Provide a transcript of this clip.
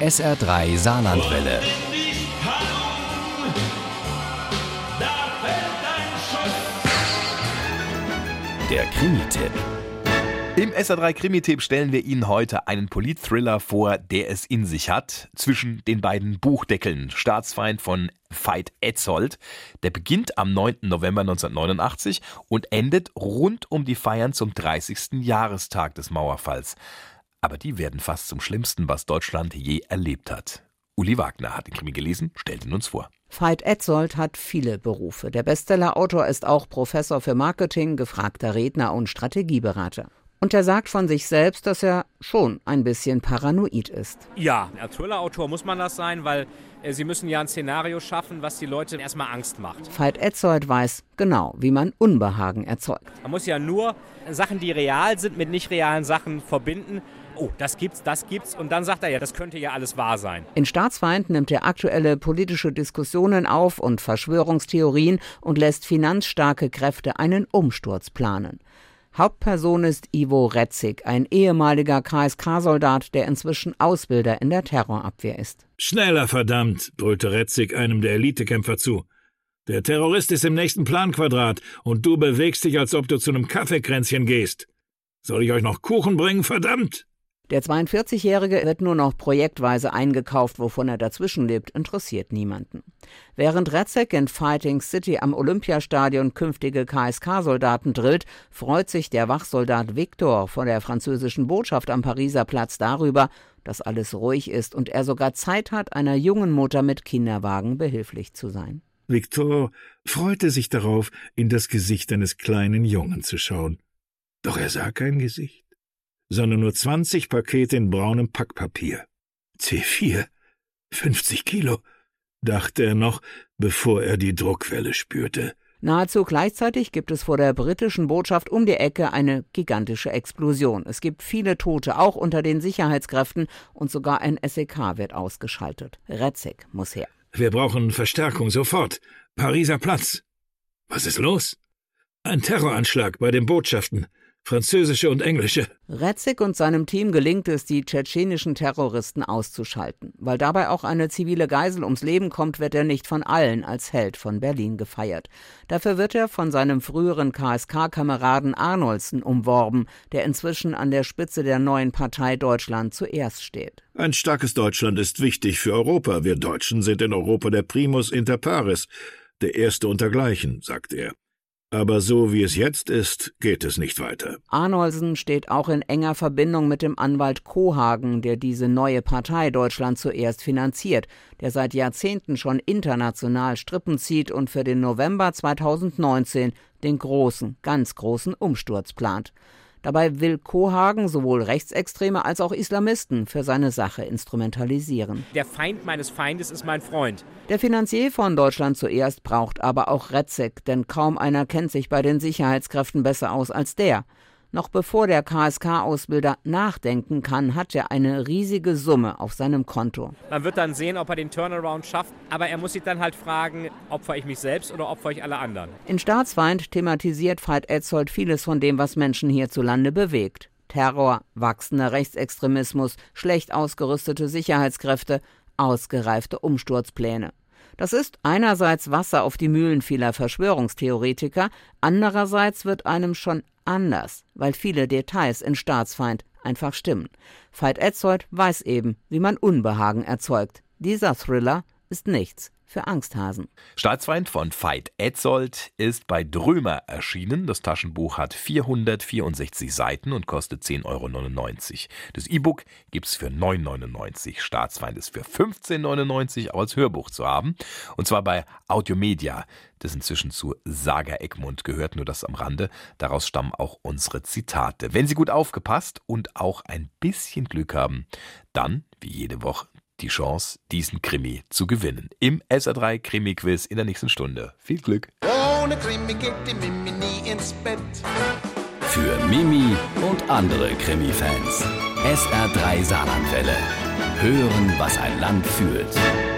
SR3 Saarlandwelle. Der Krimi-Tipp. Im SR3 Krimi-Tipp stellen wir Ihnen heute einen Polit-Thriller vor, der es in sich hat. Zwischen den beiden Buchdeckeln. Staatsfeind von Veit Etzold. Der beginnt am 9. November 1989 und endet rund um die Feiern zum 30. Jahrestag des Mauerfalls. Aber die werden fast zum Schlimmsten, was Deutschland je erlebt hat. Uli Wagner hat den Krimi gelesen, stellt ihn uns vor. Veit Etzold hat viele Berufe. Der Bestsellerautor ist auch Professor für Marketing, gefragter Redner und Strategieberater. Und er sagt von sich selbst, dass er schon ein bisschen paranoid ist. Ja, als Thriller-Autor muss man das sein, weil äh, sie müssen ja ein Szenario schaffen, was die Leute erstmal Angst macht. Veit Etzold weiß genau, wie man Unbehagen erzeugt. Man muss ja nur Sachen, die real sind, mit nicht realen Sachen verbinden. Oh, das gibt's, das gibt's. Und dann sagt er ja, das könnte ja alles wahr sein. In Staatsfeind nimmt er aktuelle politische Diskussionen auf und Verschwörungstheorien und lässt finanzstarke Kräfte einen Umsturz planen. Hauptperson ist Ivo Retzig, ein ehemaliger KSK-Soldat, der inzwischen Ausbilder in der Terrorabwehr ist. Schneller, verdammt, brüllte Retzig einem der Elitekämpfer zu. Der Terrorist ist im nächsten Planquadrat und du bewegst dich, als ob du zu einem Kaffeekränzchen gehst. Soll ich euch noch Kuchen bringen, verdammt? Der 42-Jährige wird nur noch projektweise eingekauft, wovon er dazwischen lebt, interessiert niemanden. Während Retzek in Fighting City am Olympiastadion künftige KSK-Soldaten drillt, freut sich der Wachsoldat Victor von der französischen Botschaft am Pariser Platz darüber, dass alles ruhig ist und er sogar Zeit hat, einer jungen Mutter mit Kinderwagen behilflich zu sein. Victor freute sich darauf, in das Gesicht eines kleinen Jungen zu schauen. Doch er sah kein Gesicht sondern nur 20 Pakete in braunem Packpapier. C4? 50 Kilo, dachte er noch, bevor er die Druckwelle spürte. Nahezu gleichzeitig gibt es vor der britischen Botschaft um die Ecke eine gigantische Explosion. Es gibt viele Tote, auch unter den Sicherheitskräften, und sogar ein SEK wird ausgeschaltet. Retzig muss her. Wir brauchen Verstärkung sofort. Pariser Platz. Was ist los? Ein Terroranschlag bei den Botschaften französische und englische. Retzig und seinem Team gelingt es, die tschetschenischen Terroristen auszuschalten. Weil dabei auch eine zivile Geisel ums Leben kommt, wird er nicht von allen als Held von Berlin gefeiert. Dafür wird er von seinem früheren KSK-Kameraden Arnoldsen umworben, der inzwischen an der Spitze der neuen Partei Deutschland zuerst steht. Ein starkes Deutschland ist wichtig für Europa. Wir Deutschen sind in Europa der Primus inter pares, der Erste untergleichen, sagt er. Aber so wie es jetzt ist, geht es nicht weiter. Arnolsen steht auch in enger Verbindung mit dem Anwalt Kohagen, der diese neue Partei Deutschland zuerst finanziert, der seit Jahrzehnten schon international Strippen zieht und für den November 2019 den großen, ganz großen Umsturz plant. Dabei will Kohagen sowohl Rechtsextreme als auch Islamisten für seine Sache instrumentalisieren. Der Feind meines Feindes ist mein Freund. Der Finanzier von Deutschland zuerst braucht aber auch Retzek, denn kaum einer kennt sich bei den Sicherheitskräften besser aus als der. Noch bevor der KSK-Ausbilder nachdenken kann, hat er eine riesige Summe auf seinem Konto. Man wird dann sehen, ob er den Turnaround schafft, aber er muss sich dann halt fragen, opfer ich mich selbst oder opfer ich alle anderen. In Staatsfeind thematisiert Veit Etzold vieles von dem, was Menschen hierzulande bewegt. Terror, wachsender Rechtsextremismus, schlecht ausgerüstete Sicherheitskräfte, ausgereifte Umsturzpläne. Das ist einerseits Wasser auf die Mühlen vieler Verschwörungstheoretiker, andererseits wird einem schon anders, weil viele Details in Staatsfeind einfach stimmen. Veit Etzold weiß eben, wie man Unbehagen erzeugt. Dieser Thriller ist nichts für Angsthasen. Staatsfeind von Veit Etzold ist bei Drömer erschienen. Das Taschenbuch hat 464 Seiten und kostet 10,99 Euro. Das E-Book gibt es für 9,99 Euro. Staatsfeind ist für 15,99 Euro als Hörbuch zu haben. Und zwar bei Audiomedia, das inzwischen zu Saga Egmont gehört, nur das am Rande. Daraus stammen auch unsere Zitate. Wenn Sie gut aufgepasst und auch ein bisschen Glück haben, dann, wie jede Woche, die Chance, diesen Krimi zu gewinnen. Im SR3 Krimi-Quiz in der nächsten Stunde. Viel Glück! Ohne Krimi geht die Mimi nie ins Bett. Für Mimi und andere Krimi-Fans. SR3 Saarlandwelle. Hören, was ein Land fühlt.